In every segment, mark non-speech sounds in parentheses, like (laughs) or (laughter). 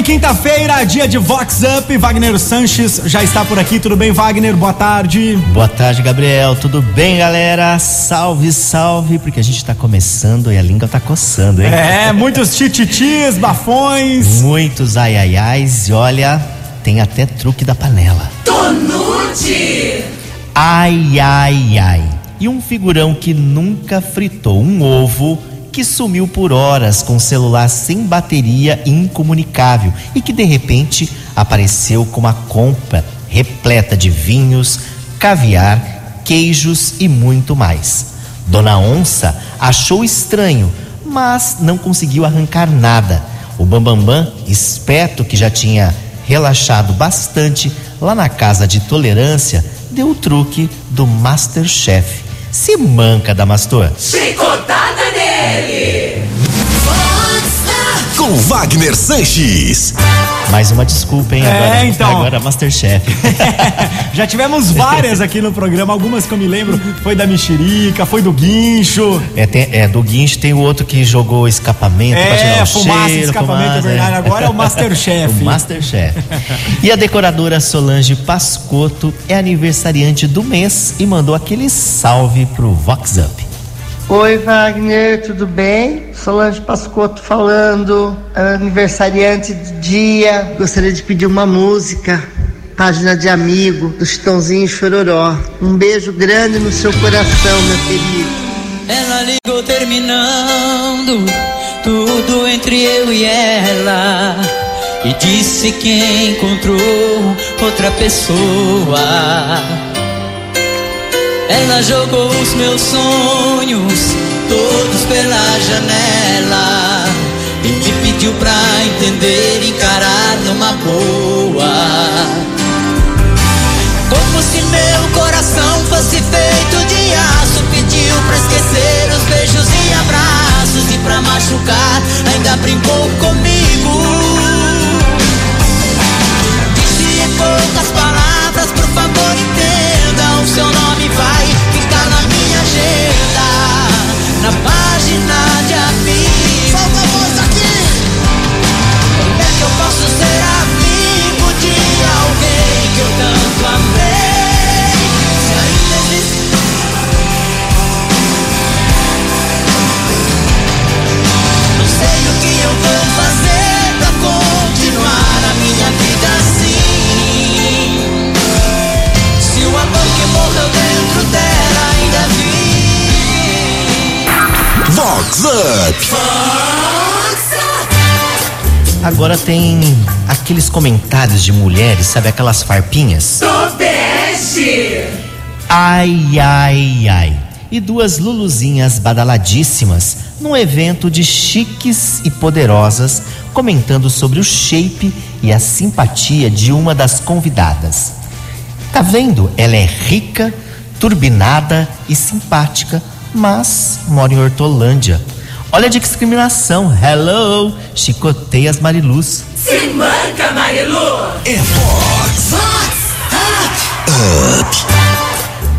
bem? Quinta-feira, dia de Vox Up. Wagner Sanches já está por aqui. Tudo bem, Wagner? Boa tarde. Boa tarde, Gabriel. Tudo bem, galera? Salve, salve, porque a gente está começando e a língua tá coçando, hein? É, muitos tititis, bafões. Muitos ai ai ais e olha, tem até truque da panela. Tonute! Ai ai ai. E um figurão que nunca fritou um ovo que sumiu por horas com celular sem bateria e incomunicável e que de repente apareceu com uma compra repleta de vinhos, caviar, queijos e muito mais. Dona Onça achou estranho, mas não conseguiu arrancar nada. O Bambambam, esperto que já tinha relaxado bastante lá na casa de tolerância, deu o truque do Masterchef. Se manca, Damastor. Chicotada nele! Com Wagner Sanches. Mais uma desculpa, hein? É, Agora, então. agora Masterchef. (laughs) Já tivemos várias aqui no programa, algumas que eu me lembro. Foi da mexerica, foi do guincho. É, tem- é, do guincho tem o outro que jogou escapamento pra tirar É, o fumaça, cheiro, escapamento, é fumaça, verdade. Agora é o Masterchef. (laughs) o Masterchef. e a decoradora Solange Pascotto é aniversariante do mês e mandou aquele salve pro Vox Up. Oi, Wagner, tudo bem? Solange Pascotto falando, aniversariante do dia. Gostaria de pedir uma música, página de amigo, do Chitãozinho Chororó. Um beijo grande no seu coração, meu querido. Ela ligou terminando tudo entre eu e ela e disse que encontrou outra pessoa. Ela jogou os meus sonhos todos pela janela e me pediu pra entender encarar numa boa. Como se meu Agora tem aqueles comentários de mulheres, sabe aquelas farpinhas? Tobeste! Ai, ai, ai. E duas luluzinhas badaladíssimas num evento de chiques e poderosas comentando sobre o shape e a simpatia de uma das convidadas. Tá vendo? Ela é rica, turbinada e simpática, mas mora em Hortolândia. Olha a discriminação. Hello! Chicoteia as Mariluz. Se manca, Marilu! É Vox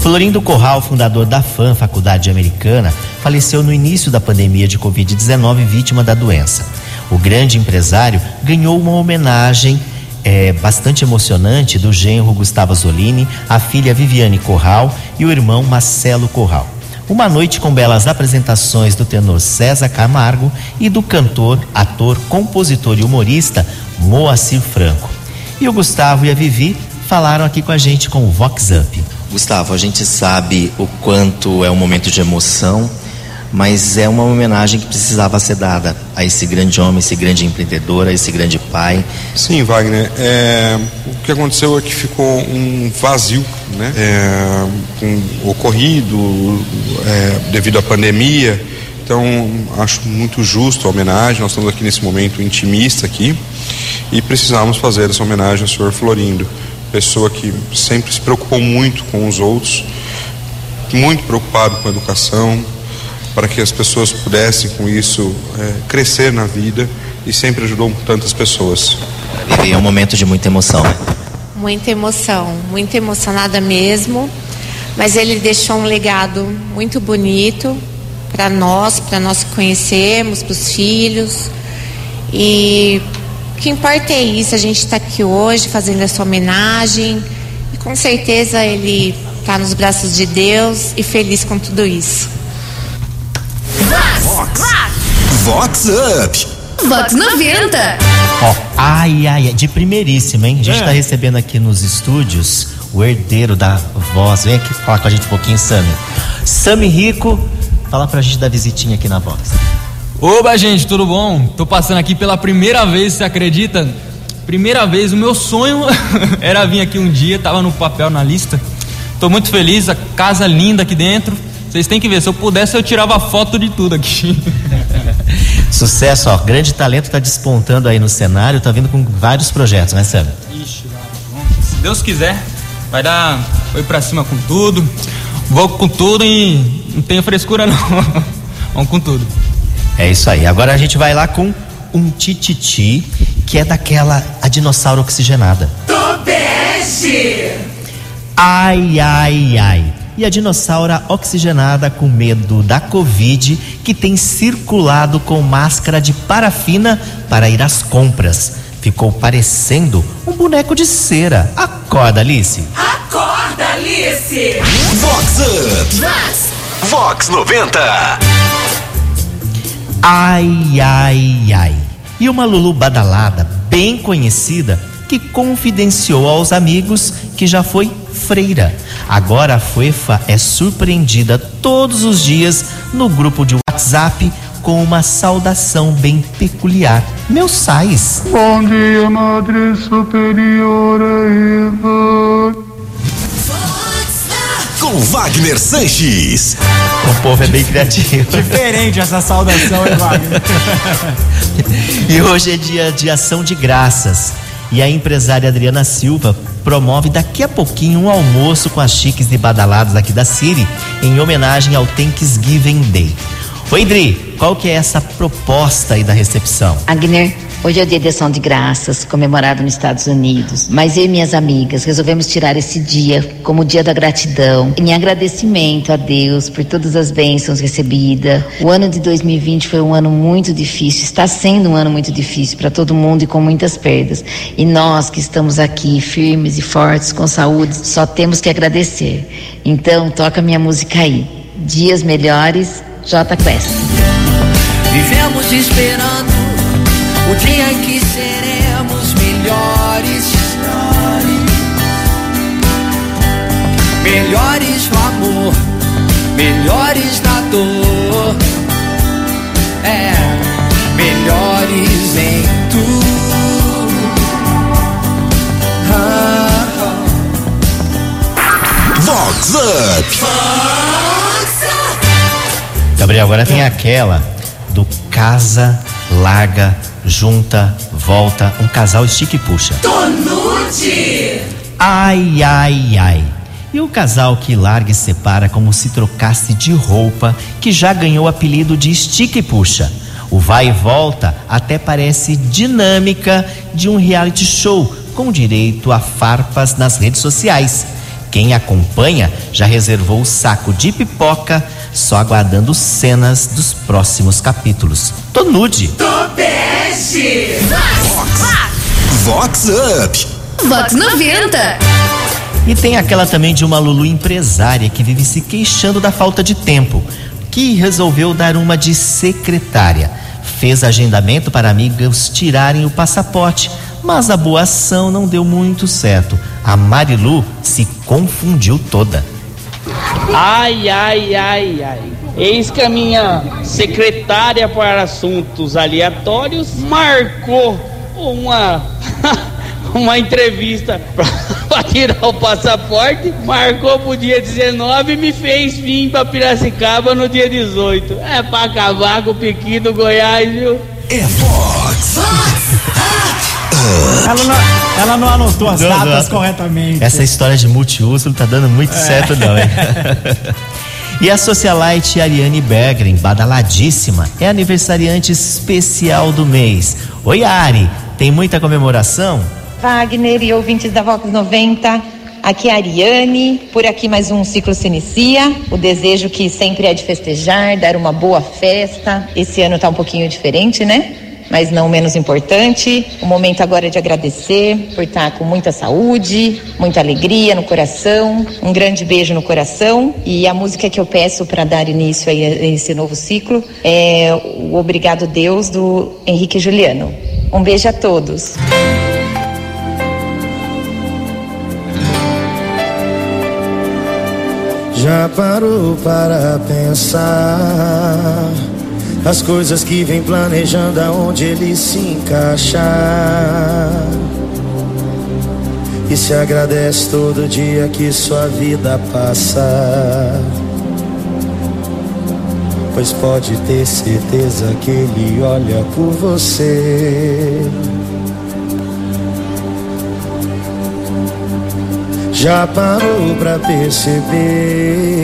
Florindo Corral, fundador da FAM, Faculdade Americana, faleceu no início da pandemia de Covid-19, vítima da doença. O grande empresário ganhou uma homenagem eh, bastante emocionante do genro Gustavo Zolini, a filha Viviane Corral e o irmão Marcelo Corral. Uma noite com belas apresentações do tenor César Camargo e do cantor, ator, compositor e humorista Moacir Franco. E o Gustavo e a Vivi falaram aqui com a gente com o Vox Up. Gustavo, a gente sabe o quanto é um momento de emoção, mas é uma homenagem que precisava ser dada a esse grande homem, esse grande empreendedor, a esse grande pai. Sim, Wagner. é, o que aconteceu é que ficou um vazio, né? É, o ocorrido é, devido à pandemia. Então, acho muito justo a homenagem. Nós estamos aqui nesse momento intimista aqui e precisamos fazer essa homenagem ao senhor Florindo, pessoa que sempre se preocupou muito com os outros, muito preocupado com a educação, para que as pessoas pudessem com isso é, crescer na vida e sempre ajudou tantas pessoas. Vivi, é um momento de muita emoção. né? Muita emoção, muito emocionada mesmo. Mas ele deixou um legado muito bonito para nós, para nós que conhecemos, para os filhos. E O que importa é isso, a gente está aqui hoje fazendo essa homenagem e com certeza ele está nos braços de Deus e feliz com tudo isso. Vox Up. Vox 90. Ó, ai, ai, ai, de primeiríssima, hein? A gente É. tá recebendo aqui nos estúdios o herdeiro da voz. Vem aqui falar com a gente um pouquinho, Sami. Sami Rico, fala pra gente dar visitinha aqui na Vox. Oba, gente, tudo bom? Tô passando aqui pela primeira vez, você acredita? Primeira vez, o meu sonho (laughs) era vir aqui um dia, tava no papel na lista. Tô muito feliz, a casa linda aqui dentro. Vocês têm que ver, se eu pudesse eu tirava foto de tudo aqui. (laughs) Sucesso, ó. Grande talento tá despontando aí no cenário, tá vindo com vários projetos, né, Sami? Ixi, se Deus quiser, vai dar. Foi pra cima com tudo. Vou com tudo e não tenho frescura não. (laughs) Vamos com tudo. É isso aí. Agora a gente vai lá com um tititi, que é daquela a dinossauro oxigenada. Tobeste. Ai, ai, ai. E a dinossauro oxigenada com medo da Covid, que tem circulado com máscara de parafina para ir às compras. Ficou parecendo um boneco de cera. Acorda, Alice. Acorda, Alice. Vox Up. Vox 90. Ai, ai, ai. E uma Lulu badalada, bem conhecida, que confidenciou aos amigos que já foi freira. Agora a Fuefa é surpreendida todos os dias no grupo de WhatsApp com uma saudação bem peculiar. Meus sais. Bom dia, Madre Superiora Eva. Com Wagner Sanches. O povo é bem criativo. (laughs) Diferente essa saudação, hein, Wagner? (laughs) E hoje é dia de ação de graças. E a empresária Adriana Silva promove daqui a pouquinho um almoço com as chiques e badaladas aqui da Siri em homenagem ao Thanksgiving Day. Oi, Dri, qual que é essa proposta aí da recepção? Agner, hoje é o dia de ação de graças, comemorado nos Estados Unidos. Mas eu e minhas amigas resolvemos tirar esse dia como o dia da gratidão, em agradecimento a Deus por todas as bênçãos recebidas. O ano de 2020 foi um ano muito difícil, está sendo um ano muito difícil para todo mundo e com muitas perdas. E nós que estamos aqui firmes e fortes, com saúde, só temos que agradecer. Então, toca minha música aí. Dias melhores, J Quest. Vivemos esperando o dia em que seremos melhores. Melhores no amor, melhores na dor. É, melhores em tudo. Ah, ah. Vox Up. Gabriel, agora tem aquela do casa, larga, junta, volta, um casal estica e puxa. Tonute. Ai, ai, ai. E o casal que larga e separa como se trocasse de roupa, que já ganhou o apelido de estica e puxa. O vai e volta até parece dinâmica de um reality show, com direito a farpas nas redes sociais. Quem acompanha já reservou o saco de pipoca, só aguardando cenas dos próximos capítulos. Tô nude. Tobeste. Vox Up. Vox 90. E tem aquela também de uma Lulu empresária que vive se queixando da falta de tempo, que resolveu dar uma de secretária. Fez agendamento para amigos tirarem o passaporte, mas a boa ação não deu muito certo. A Marilu se confundiu toda. Ai, ai, ai, ai. Eis que a minha secretária para assuntos aleatórios marcou uma (laughs) uma entrevista para (laughs) tirar o passaporte, marcou pro dia 19 e me fez vir para Piracicaba no dia 18. É para acabar com o piqui do Goiás, viu? É Vox. Ela não, ela não anotou as Não, datas não. corretamente. Essa história de multiuso não tá dando muito certo, não, hein? (laughs) e a socialite Ariane Bergren, badaladíssima, é aniversariante especial do mês. Oi, Ari, tem muita comemoração? Wagner e ouvintes da Vox 90. Aqui é a Ariane, por aqui mais um ciclo se inicia. O desejo que sempre é de festejar, dar uma boa festa. Esse ano tá um pouquinho diferente, né? Mas não menos importante. O momento agora é de agradecer por estar com muita saúde, muita alegria no coração, um grande beijo no coração. E a música que eu peço para dar início a esse novo ciclo é o Obrigado Deus do Henrique Juliano. Um beijo a todos. Já parou para pensar as coisas que vem planejando aonde ele se encaixar? E se agradece todo dia que sua vida passa. Pois pode ter certeza que ele olha por você. Já parou pra perceber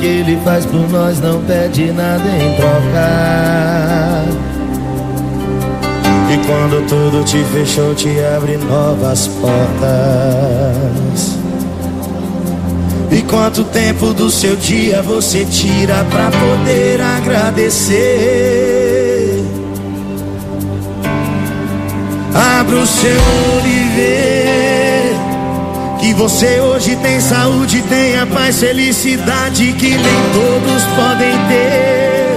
Que ele faz por nós não pede nada em troca. E quando tudo te fechou te abre novas portas. E quanto tempo do seu dia você tira pra poder agradecer? Abra o seu vê que você hoje tem saúde, tem a paz, felicidade que nem todos podem ter.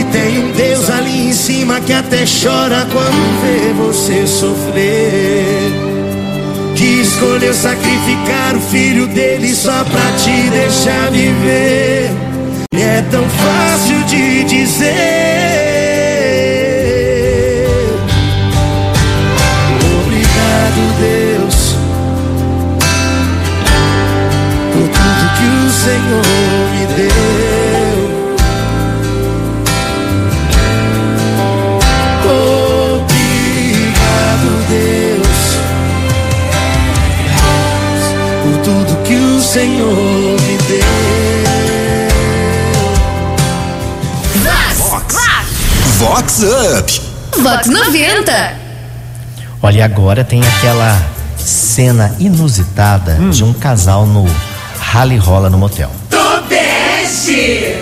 E tem um Deus ali em cima que até chora quando vê você sofrer. Que escolheu sacrificar o filho dele só pra te deixar viver. E é tão fácil de dizer. Senhor me deu. Vox. Vox Up. Vox 90. Olha, e agora tem aquela cena inusitada de um casal no rally rola no motel. Tobeste!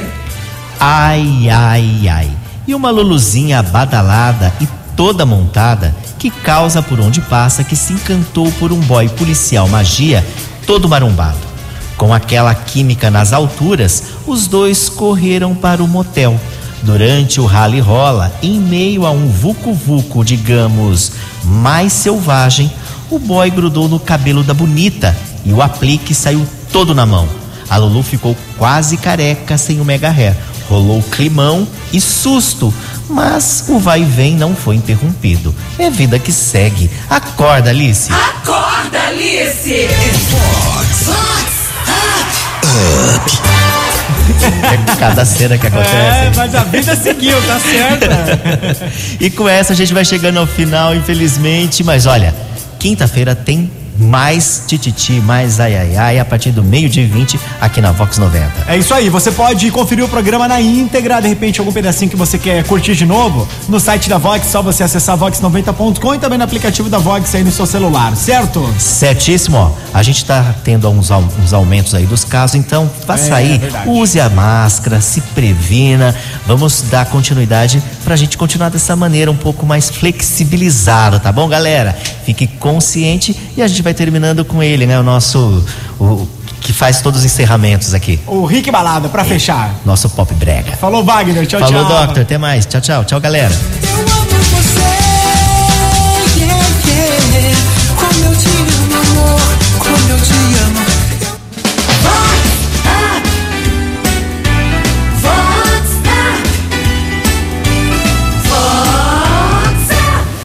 Ai, ai, ai. E uma Luluzinha badalada e toda montada que causa por onde passa que se encantou por um boy policial magia todo marombado. Com aquela química nas alturas, os dois correram para o motel. Durante o rally rola, em meio a um vucu-vucu, digamos, mais selvagem, o boy grudou no cabelo da bonita e o aplique saiu todo na mão. A Lulu ficou quase careca sem o mega hair. Rolou climão e susto, mas o vai e vem não foi interrompido. É vida que segue. Acorda, Alice. Acorda, Alice! É cada cena que acontece. É, mas a vida seguiu, tá certa. (laughs) E com essa a gente vai chegando ao final, infelizmente. Mas olha, quinta-feira tem mais tititi, mais ai ai ai, a partir do meio-dia e 20 aqui na Vox 90. É isso aí, você pode conferir o programa na íntegra, de repente algum pedacinho que você quer curtir de novo, no site da Vox, só você acessar vox90.com e também no aplicativo da Vox aí no seu celular, certo? Certíssimo, ó. A gente tá tendo uns, uns aumentos aí dos casos, então faça É, aí, verdade. use a máscara, se previna. Vamos dar continuidade pra gente continuar dessa maneira um pouco mais flexibilizada, tá bom, galera? Fique consciente e a gente vai terminando com ele, né? O nosso. O, que faz todos os encerramentos aqui. O Rick Balada, pra fechar. Nosso pop brega. Falou, Wagner, tchau, Falou, tchau. Doctor. Até mais. Tchau, tchau. Tchau, galera.